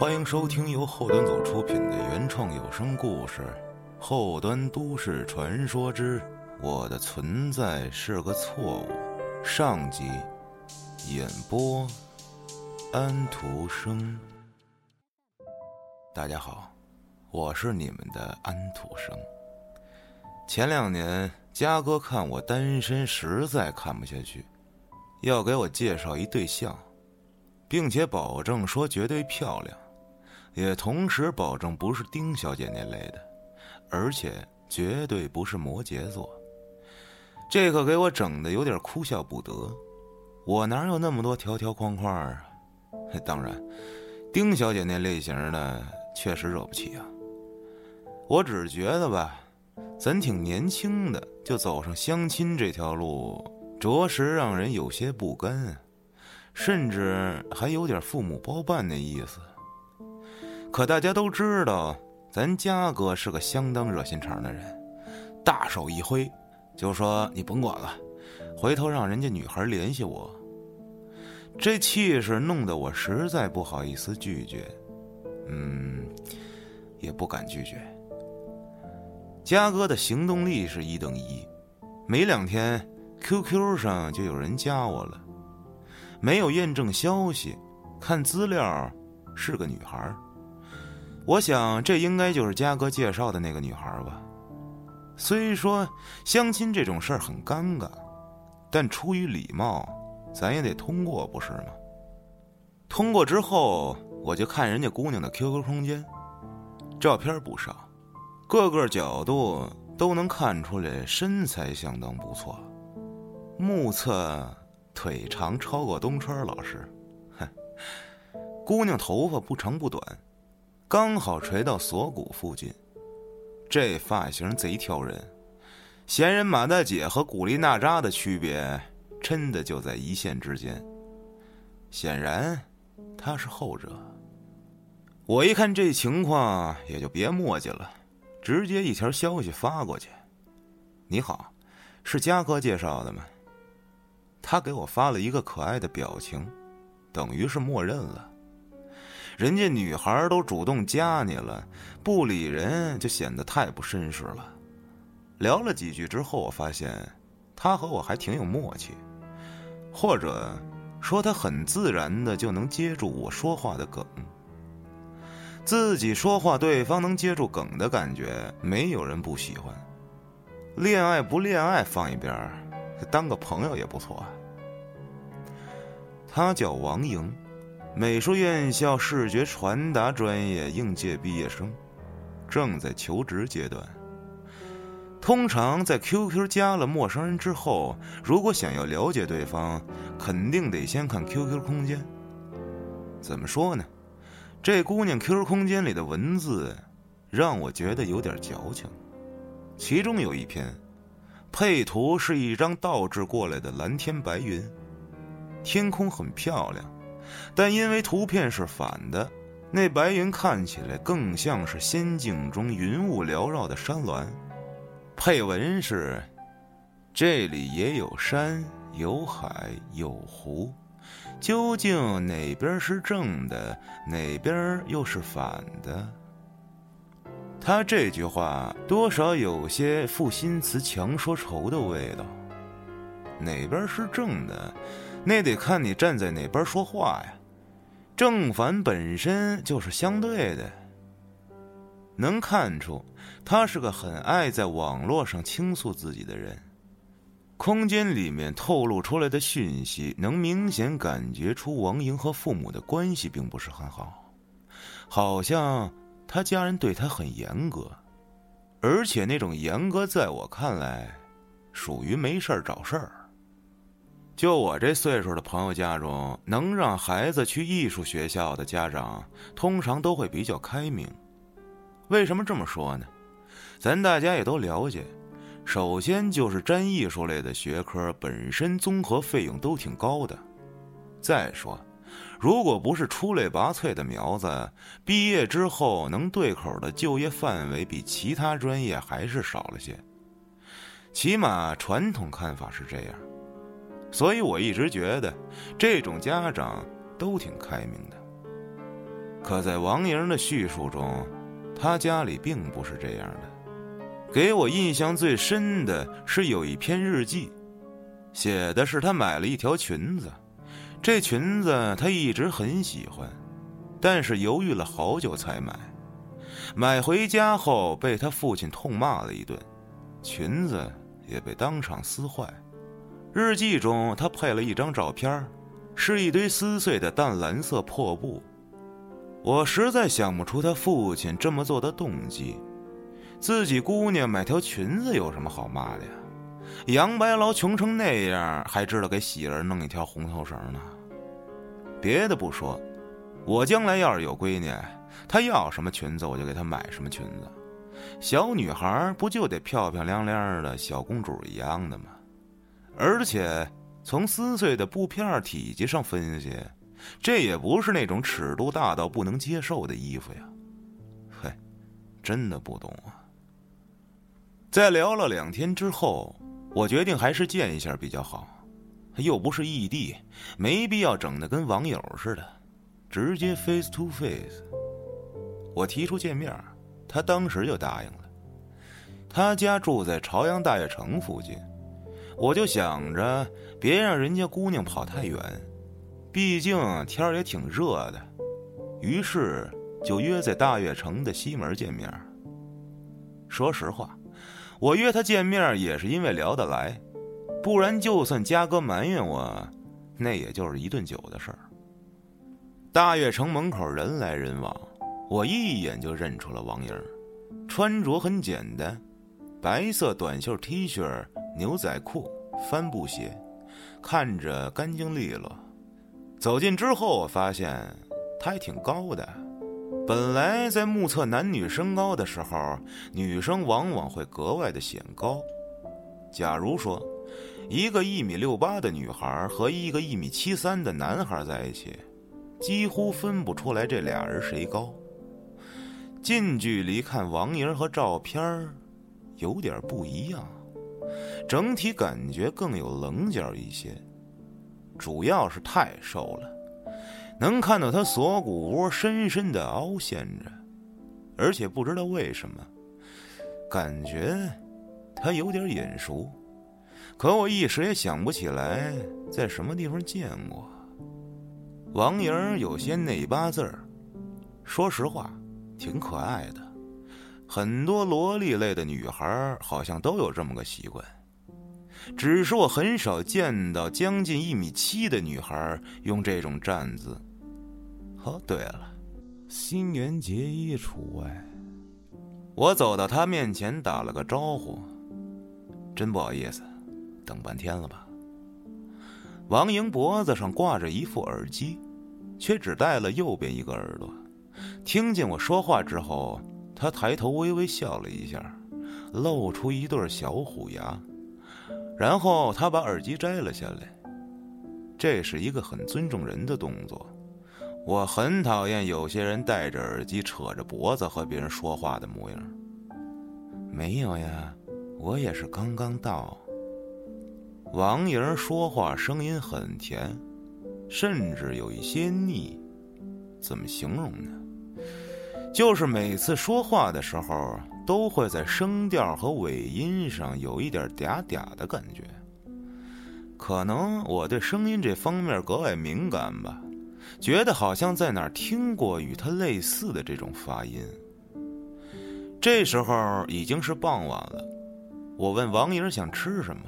欢迎收听由后端组出品的原创有声故事《后端都市传说之我的存在是个错误》上集，演播安徒生。大家好，我是你们的安徒生。前两年，嘉哥看我单身，实在看不下去，要给我介绍一对象，并且保证说绝对漂亮。也同时保证不是丁小姐那类的，而且绝对不是摩羯座。这可给我整的有点哭笑不得。我哪有那么多条条框框啊？当然，丁小姐那类型的确实惹不起啊。我只是觉得吧，咱挺年轻的，就走上相亲这条路，着实让人有些不甘，甚至还有点父母包办的意思。可大家都知道，咱嘉哥是个相当热心肠的人，大手一挥，就说你甭管了，回头让人家女孩联系我。这气势弄得我实在不好意思拒绝，嗯，也不敢拒绝。嘉哥的行动力是一等一，没两天，QQ 上就有人加我了，没有验证消息，看资料是个女孩。我想，这应该就是嘉哥介绍的那个女孩吧。虽说相亲这种事儿很尴尬，但出于礼貌，咱也得通过，不是吗？通过之后，我就看人家姑娘的 QQ 空间，照片不少，各个角度都能看出来身材相当不错，目测腿长超过东川老师。哼，姑娘头发不长不短。刚好垂到锁骨附近，这发型贼挑人。闲人马大姐和古力娜扎的区别，真的就在一线之间。显然，她是后者。我一看这情况，也就别墨迹了，直接一条消息发过去：“你好，是嘉哥介绍的吗？”他给我发了一个可爱的表情，等于是默认了。人家女孩都主动加你了，不理人就显得太不绅士了。聊了几句之后，我发现他和我还挺有默契，或者说他很自然的就能接住我说话的梗。自己说话，对方能接住梗的感觉，没有人不喜欢。恋爱不恋爱放一边，当个朋友也不错。他叫王莹。美术院校视觉传达专业应届毕业生，正在求职阶段。通常在 QQ 加了陌生人之后，如果想要了解对方，肯定得先看 QQ 空间。怎么说呢？这姑娘 QQ 空间里的文字，让我觉得有点矫情。其中有一篇，配图是一张倒置过来的蓝天白云，天空很漂亮。但因为图片是反的，那白云看起来更像是仙境中云雾缭绕的山峦。配文是：“这里也有山，有海，有湖，究竟哪边是正的，哪边又是反的？”他这句话多少有些负心词强说愁的味道。哪边是正的？那得看你站在哪边说话呀，正反本身就是相对的。能看出，他是个很爱在网络上倾诉自己的人。空间里面透露出来的讯息，能明显感觉出王莹和父母的关系并不是很好，好像他家人对他很严格，而且那种严格在我看来，属于没事儿找事儿。就我这岁数的朋友家中，能让孩子去艺术学校的家长，通常都会比较开明。为什么这么说呢？咱大家也都了解，首先就是沾艺术类的学科本身综合费用都挺高的。再说，如果不是出类拔萃的苗子，毕业之后能对口的就业范围比其他专业还是少了些。起码传统看法是这样。所以我一直觉得，这种家长都挺开明的。可在王莹的叙述中，她家里并不是这样的。给我印象最深的是有一篇日记，写的是他买了一条裙子，这裙子他一直很喜欢，但是犹豫了好久才买。买回家后被他父亲痛骂了一顿，裙子也被当场撕坏。日记中他配了一张照片，是一堆撕碎的淡蓝色破布。我实在想不出他父亲这么做的动机。自己姑娘买条裙子有什么好骂的呀？杨白劳穷成那样，还知道给喜儿弄一条红头绳呢。别的不说，我将来要是有闺女，她要什么裙子，我就给她买什么裙子。小女孩不就得漂漂亮亮的小公主一样的吗？而且从撕碎的布片体积上分析，这也不是那种尺度大到不能接受的衣服呀。嘿，真的不懂啊。在聊了两天之后，我决定还是见一下比较好，又不是异地，没必要整的跟网友似的，直接 face to face。我提出见面，他当时就答应了。他家住在朝阳大悦城附近，我就想着别让人家姑娘跑太远，毕竟天儿也挺热的，于是就约在大悦城的西门见面。说实话。我约他见面也是因为聊得来，不然就算嘉哥埋怨我，那也就是一顿酒的事儿。大悦城门口人来人往，我一眼就认出了王莹，穿着很简单，白色短袖 T 恤、牛仔裤、帆布鞋，看着干净利落。走近之后，我发现他还挺高的。本来在目测男女身高的时候，女生往往会格外的显高。假如说，一个一米六八的女孩和一个一米七三的男孩在一起，几乎分不出来这俩人谁高。近距离看王莹和照片有点不一样，整体感觉更有棱角一些，主要是太瘦了。能看到他锁骨窝深深的凹陷着，而且不知道为什么，感觉他有点眼熟，可我一时也想不起来在什么地方见过。王莹有些内八字儿，说实话，挺可爱的。很多萝莉类的女孩好像都有这么个习惯，只是我很少见到将近一米七的女孩用这种站姿。哦，对了，新垣结衣除外。我走到他面前，打了个招呼：“真不好意思，等半天了吧？”王莹脖子上挂着一副耳机，却只戴了右边一个耳朵。听见我说话之后，他抬头微微笑了一下，露出一对小虎牙，然后他把耳机摘了下来。这是一个很尊重人的动作。我很讨厌有些人戴着耳机扯着脖子和别人说话的模样。没有呀，我也是刚刚到。王莹说话声音很甜，甚至有一些腻。怎么形容呢？就是每次说话的时候，都会在声调和尾音上有一点嗲嗲的感觉。可能我对声音这方面格外敏感吧。觉得好像在哪儿听过与他类似的这种发音。这时候已经是傍晚了，我问王莹想吃什么，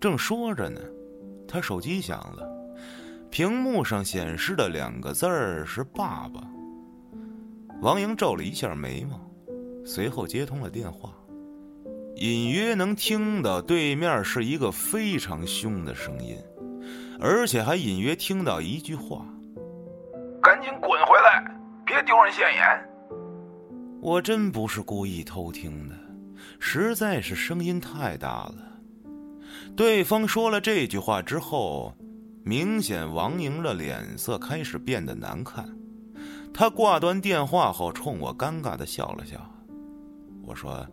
正说着呢，他手机响了，屏幕上显示的两个字儿是“爸爸”。王莹皱了一下眉毛，随后接通了电话，隐约能听到对面是一个非常凶的声音。而且还隐约听到一句话：“赶紧滚回来，别丢人现眼。”我真不是故意偷听的，实在是声音太大了。对方说了这句话之后，明显王莹的脸色开始变得难看。他挂断电话后，冲我尴尬的笑了笑。我说：“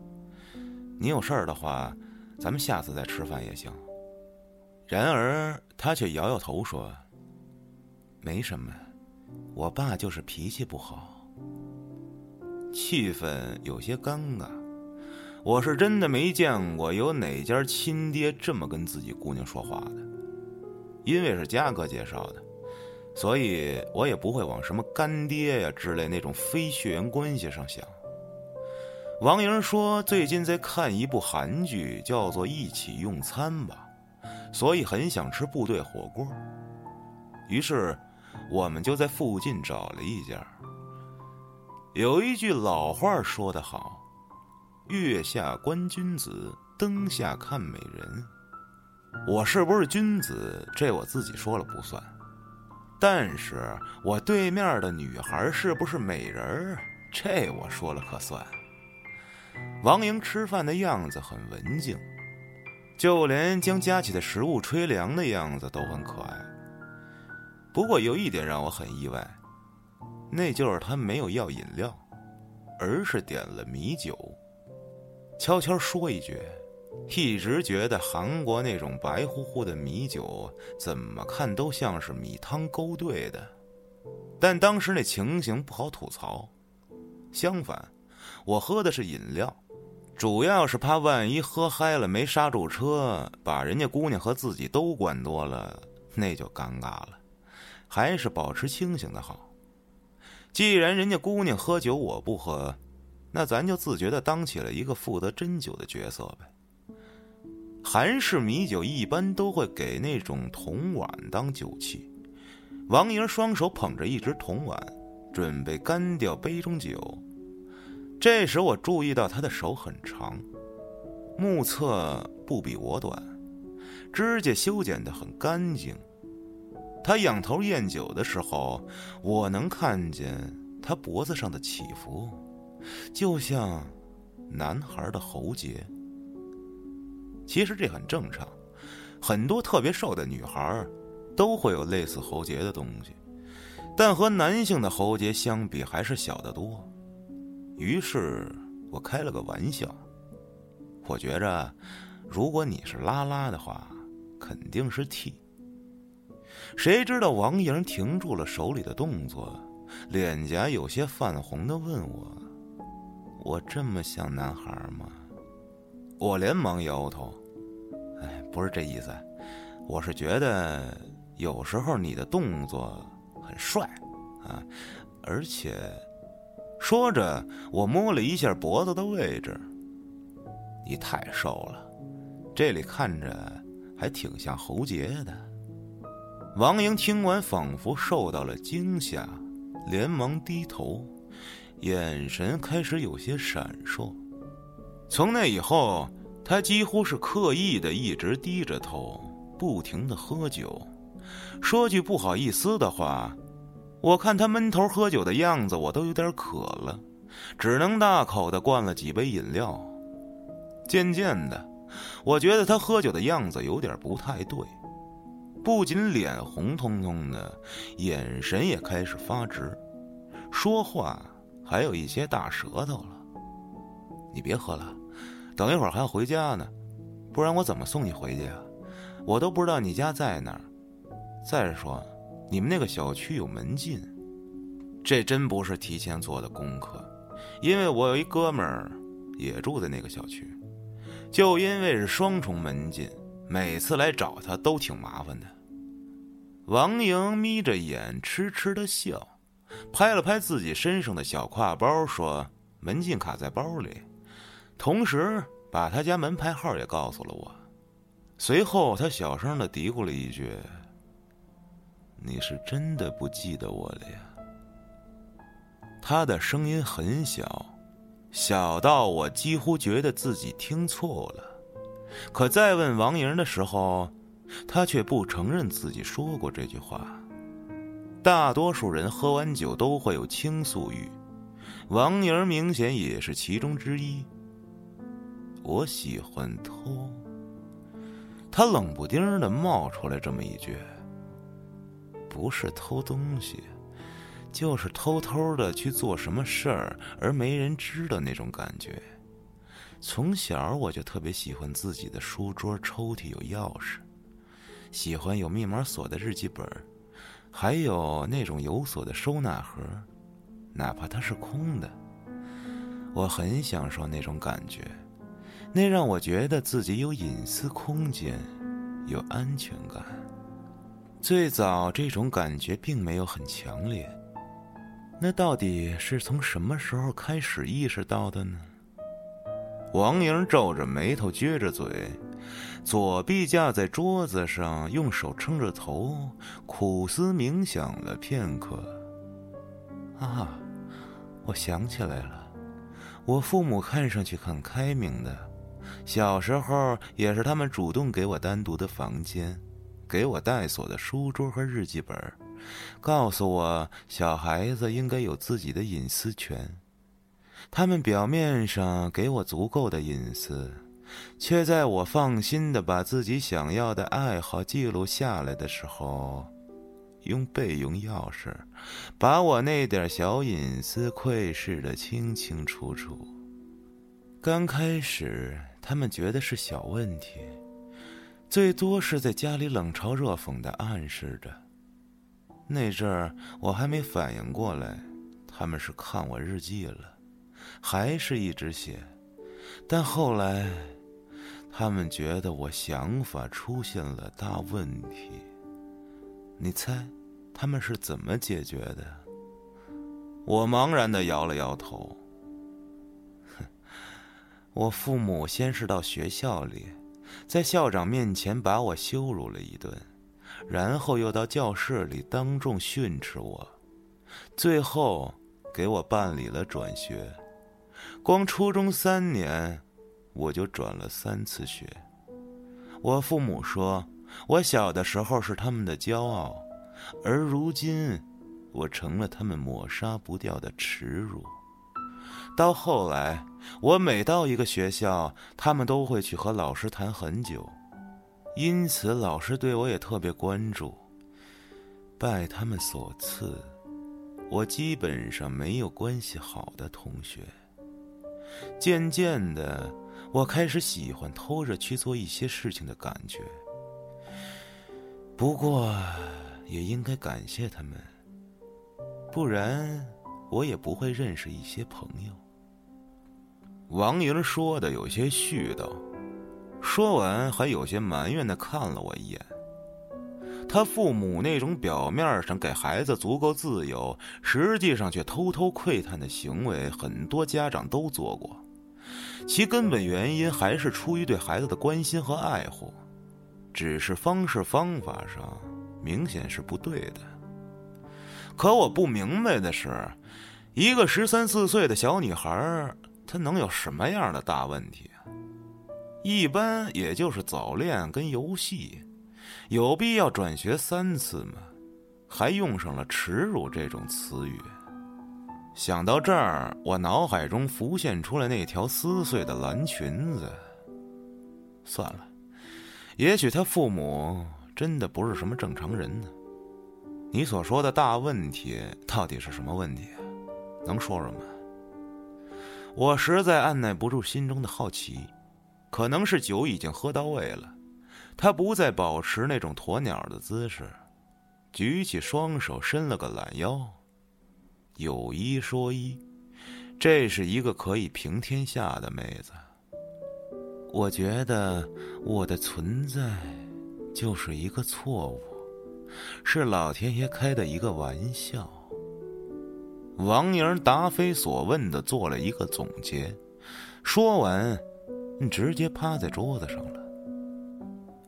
你有事儿的话，咱们下次再吃饭也行。”然而，他却摇摇头说：“没什么，我爸就是脾气不好。气氛有些尴尬，我是真的没见过有哪家亲爹这么跟自己姑娘说话的。因为是嘉哥介绍的，所以我也不会往什么干爹呀之类那种非血缘关系上想。王莹说最近在看一部韩剧，叫做《一起用餐吧》，所以很想吃部队火锅。于是，我们就在附近找了一家。有一句老话说得好：“月下观君子，灯下看美人。”我是不是君子，这我自己说了不算。但是我对面的女孩是不是美人这我说了可算。王莹吃饭的样子很文静，就连将夹起的食物吹凉的样子都很可爱。不过有一点让我很意外。那就是他没有要饮料，而是点了米酒。悄悄说一句，一直觉得韩国那种白乎乎的米酒，怎么看都像是米汤勾兑的。但当时那情形不好吐槽。相反，我喝的是饮料，主要是怕万一喝嗨了没刹住车，把人家姑娘和自己都灌多了，那就尴尬了。还是保持清醒的好。既然人家姑娘喝酒我不喝，那咱就自觉的当起了一个负责斟酒的角色呗。韩式米酒一般都会给那种铜碗当酒器，王莹双手捧着一只铜碗，准备干掉杯中酒。这时我注意到她的手很长，目测不比我短，指甲修剪的很干净。他仰头咽酒的时候，我能看见他脖子上的起伏，就像男孩的喉结。其实这很正常，很多特别瘦的女孩都会有类似喉结的东西，但和男性的喉结相比还是小得多。于是我开了个玩笑，我觉着，如果你是拉拉的话，肯定是 T。谁知道王莹停住了手里的动作，脸颊有些泛红的问我：“我这么像男孩吗？”我连忙摇头：“哎，不是这意思，我是觉得有时候你的动作很帅啊，而且……”说着，我摸了一下脖子的位置，你太瘦了，这里看着还挺像喉结的。王莹听完，仿佛受到了惊吓，连忙低头，眼神开始有些闪烁。从那以后，他几乎是刻意的一直低着头，不停的喝酒。说句不好意思的话，我看他闷头喝酒的样子，我都有点渴了，只能大口的灌了几杯饮料。渐渐的，我觉得他喝酒的样子有点不太对。不仅脸红彤彤的，眼神也开始发直，说话还有一些大舌头了。你别喝了，等一会儿还要回家呢，不然我怎么送你回去啊？我都不知道你家在哪儿。再说，你们那个小区有门禁，这真不是提前做的功课，因为我有一哥们儿也住在那个小区，就因为是双重门禁。每次来找他都挺麻烦的。王莹眯着眼，痴痴的笑，拍了拍自己身上的小挎包，说：“门禁卡在包里。”同时把他家门牌号也告诉了我。随后，他小声的嘀咕了一句：“你是真的不记得我了呀？”他的声音很小，小到我几乎觉得自己听错了。可再问王莹的时候，他却不承认自己说过这句话。大多数人喝完酒都会有倾诉欲，王莹明显也是其中之一。我喜欢偷。他冷不丁的冒出来这么一句，不是偷东西，就是偷偷的去做什么事儿而没人知道那种感觉。从小我就特别喜欢自己的书桌抽屉有钥匙，喜欢有密码锁的日记本，还有那种有锁的收纳盒，哪怕它是空的，我很享受那种感觉，那让我觉得自己有隐私空间，有安全感。最早这种感觉并没有很强烈，那到底是从什么时候开始意识到的呢？王莹皱着眉头，撅着嘴，左臂架在桌子上，用手撑着头，苦思冥想了片刻。啊，我想起来了，我父母看上去很开明的，小时候也是他们主动给我单独的房间，给我带锁的书桌和日记本，告诉我小孩子应该有自己的隐私权。他们表面上给我足够的隐私，却在我放心的把自己想要的爱好记录下来的时候，用备用钥匙把我那点小隐私窥视的清清楚楚。刚开始，他们觉得是小问题，最多是在家里冷嘲热讽的暗示着。那阵儿我还没反应过来，他们是看我日记了。还是一直写，但后来，他们觉得我想法出现了大问题。你猜，他们是怎么解决的？我茫然的摇了摇头。我父母先是到学校里，在校长面前把我羞辱了一顿，然后又到教室里当众训斥我，最后给我办理了转学。光初中三年，我就转了三次学。我父母说，我小的时候是他们的骄傲，而如今，我成了他们抹杀不掉的耻辱。到后来，我每到一个学校，他们都会去和老师谈很久，因此老师对我也特别关注。拜他们所赐，我基本上没有关系好的同学。渐渐的，我开始喜欢偷着去做一些事情的感觉。不过，也应该感谢他们，不然我也不会认识一些朋友。王莹说的有些絮叨，说完还有些埋怨的看了我一眼。他父母那种表面上给孩子足够自由，实际上却偷偷窥探的行为，很多家长都做过。其根本原因还是出于对孩子的关心和爱护，只是方式方法上明显是不对的。可我不明白的是，一个十三四岁的小女孩，他能有什么样的大问题啊？一般也就是早恋跟游戏。有必要转学三次吗？还用上了“耻辱”这种词语。想到这儿，我脑海中浮现出来那条撕碎的蓝裙子。算了，也许他父母真的不是什么正常人呢。你所说的大问题到底是什么问题？能说说吗？我实在按耐不住心中的好奇，可能是酒已经喝到位了。他不再保持那种鸵鸟的姿势，举起双手，伸了个懒腰。有一说一，这是一个可以平天下的妹子。我觉得我的存在就是一个错误，是老天爷开的一个玩笑。王莹答非所问的做了一个总结，说完，直接趴在桌子上了。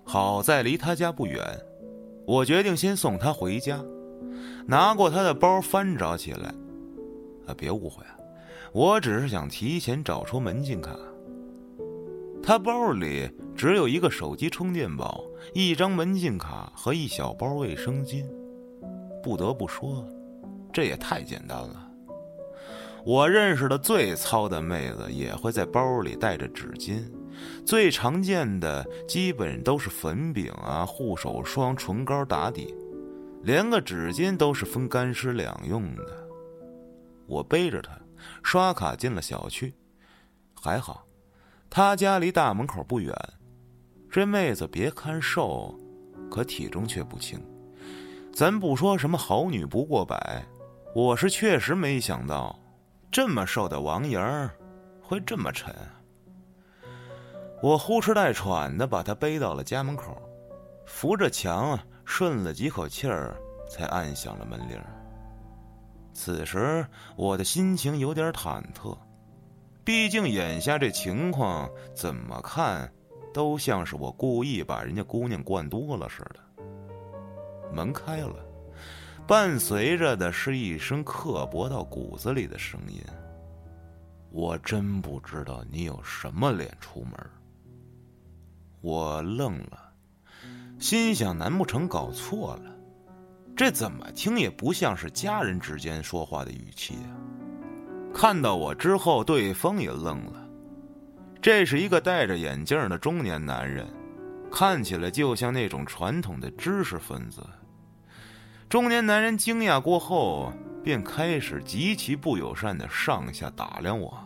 好在离他家不远，我决定先送他回家。拿过他的包，翻找起来。啊，别误会啊，我只是想提前找出门禁卡。他包里只有一个手机充电宝、一张门禁卡和一小包卫生巾。不得不说，这也太简单了。我认识的最糙的妹子也会在包里带着纸巾。最常见的基本都是粉饼啊、护手霜、唇膏打底，连个纸巾都是分干湿两用的。我背着她刷卡进了小区，还好，她家离大门口不远。这妹子别看瘦，可体重却不轻，咱不说什么好女不过百，我是确实没想到，这么瘦的王莹儿会这么沉。我呼哧带喘的把她背到了家门口，扶着墙顺了几口气儿，才按响了门铃。此时我的心情有点忐忑，毕竟眼下这情况怎么看，都像是我故意把人家姑娘灌多了似的。门开了，伴随着的是一声刻薄到骨子里的声音：“我真不知道你有什么脸出门。”我愣了，心想：难不成搞错了？这怎么听也不像是家人之间说话的语气啊！看到我之后，对方也愣了。这是一个戴着眼镜的中年男人，看起来就像那种传统的知识分子。中年男人惊讶过后，便开始极其不友善的上下打量我。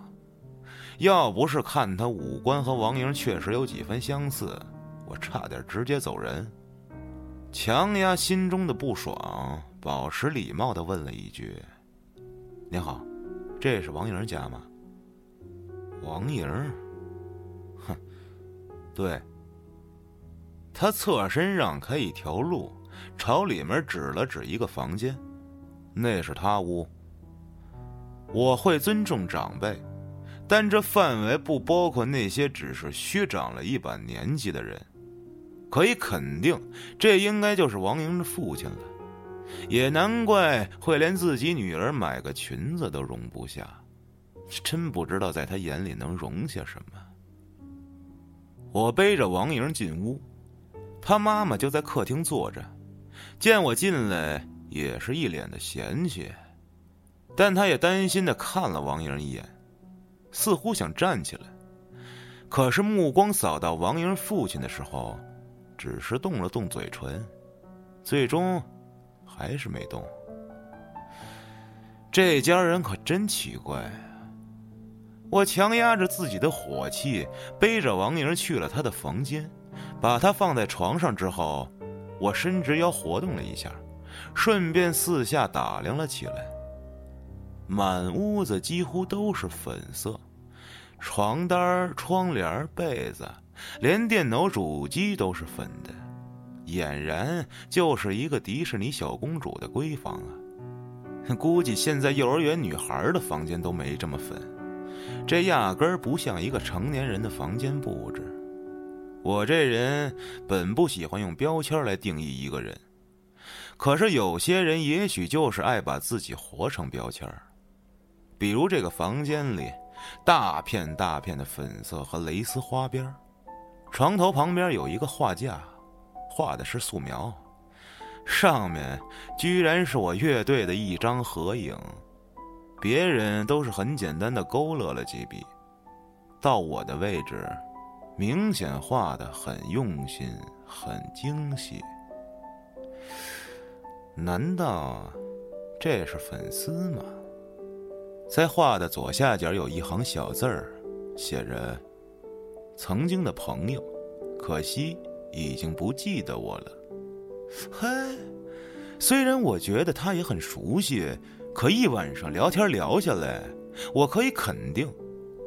要不是看他五官和王莹确实有几分相似，我差点直接走人。强压心中的不爽，保持礼貌的问了一句：“您好，这是王莹家吗？”王莹，哼，对。他侧身让开一条路。朝里面指了指一个房间，那是他屋。我会尊重长辈，但这范围不包括那些只是虚长了一把年纪的人。可以肯定，这应该就是王莹的父亲了。也难怪会连自己女儿买个裙子都容不下，真不知道在他眼里能容下什么。我背着王莹进屋，他妈妈就在客厅坐着。见我进来，也是一脸的嫌弃，但他也担心的看了王莹一眼，似乎想站起来，可是目光扫到王莹父亲的时候，只是动了动嘴唇，最终还是没动。这家人可真奇怪。我强压着自己的火气，背着王莹去了他的房间，把她放在床上之后。我伸直腰活动了一下，顺便四下打量了起来。满屋子几乎都是粉色，床单、窗帘、被子，连电脑主机都是粉的，俨然就是一个迪士尼小公主的闺房啊！估计现在幼儿园女孩的房间都没这么粉，这压根不像一个成年人的房间布置。我这人本不喜欢用标签来定义一个人，可是有些人也许就是爱把自己活成标签比如这个房间里，大片大片的粉色和蕾丝花边床头旁边有一个画架，画的是素描，上面居然是我乐队的一张合影，别人都是很简单的勾勒了几笔，到我的位置。明显画的很用心，很精细。难道这是粉丝吗？在画的左下角有一行小字儿，写着：“曾经的朋友，可惜已经不记得我了。”嘿，虽然我觉得他也很熟悉，可一晚上聊天聊下来，我可以肯定，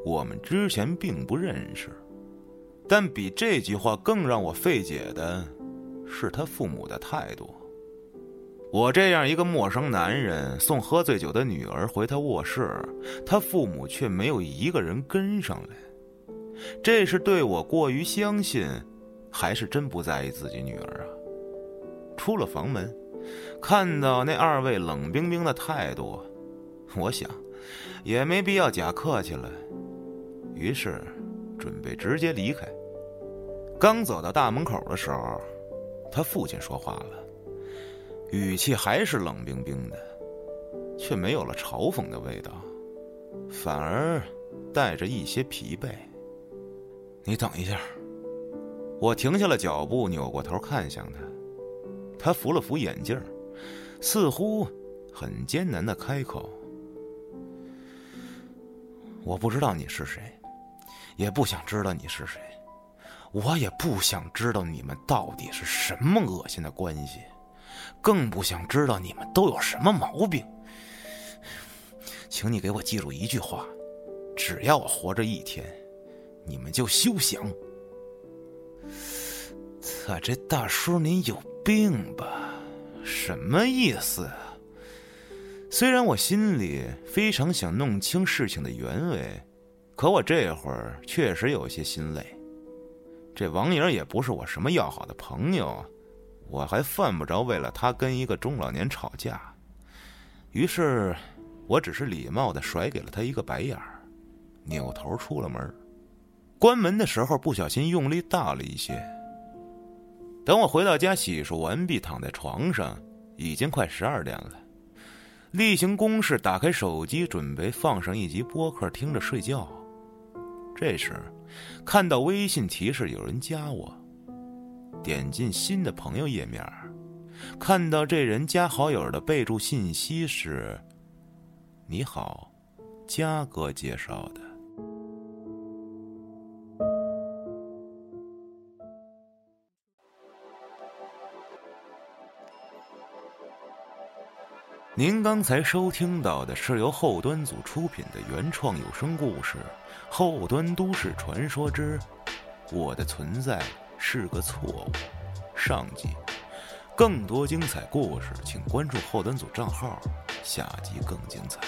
我们之前并不认识。但比这句话更让我费解的，是他父母的态度。我这样一个陌生男人送喝醉酒的女儿回他卧室，他父母却没有一个人跟上来。这是对我过于相信，还是真不在意自己女儿啊？出了房门，看到那二位冷冰冰的态度，我想，也没必要假客气了。于是，准备直接离开。刚走到大门口的时候，他父亲说话了，语气还是冷冰冰的，却没有了嘲讽的味道，反而带着一些疲惫。你等一下，我停下了脚步，扭过头看向他，他扶了扶眼镜，似乎很艰难的开口：“我不知道你是谁，也不想知道你是谁。”我也不想知道你们到底是什么恶心的关系，更不想知道你们都有什么毛病。请你给我记住一句话：只要我活着一天，你们就休想。操，这大叔您有病吧？什么意思？虽然我心里非常想弄清事情的原委，可我这会儿确实有些心累。这王莹也不是我什么要好的朋友，我还犯不着为了他跟一个中老年吵架。于是，我只是礼貌的甩给了他一个白眼儿，扭头出了门。关门的时候不小心用力大了一些。等我回到家洗漱完毕，躺在床上，已经快十二点了。例行公事，打开手机准备放上一集播客听着睡觉。这时，看到微信提示有人加我，点进新的朋友页面，看到这人加好友的备注信息是：“你好，佳哥介绍的。”您刚才收听到的是由后端组出品的原创有声故事《后端都市传说之我的存在是个错误》上集。更多精彩故事，请关注后端组账号，下集更精彩。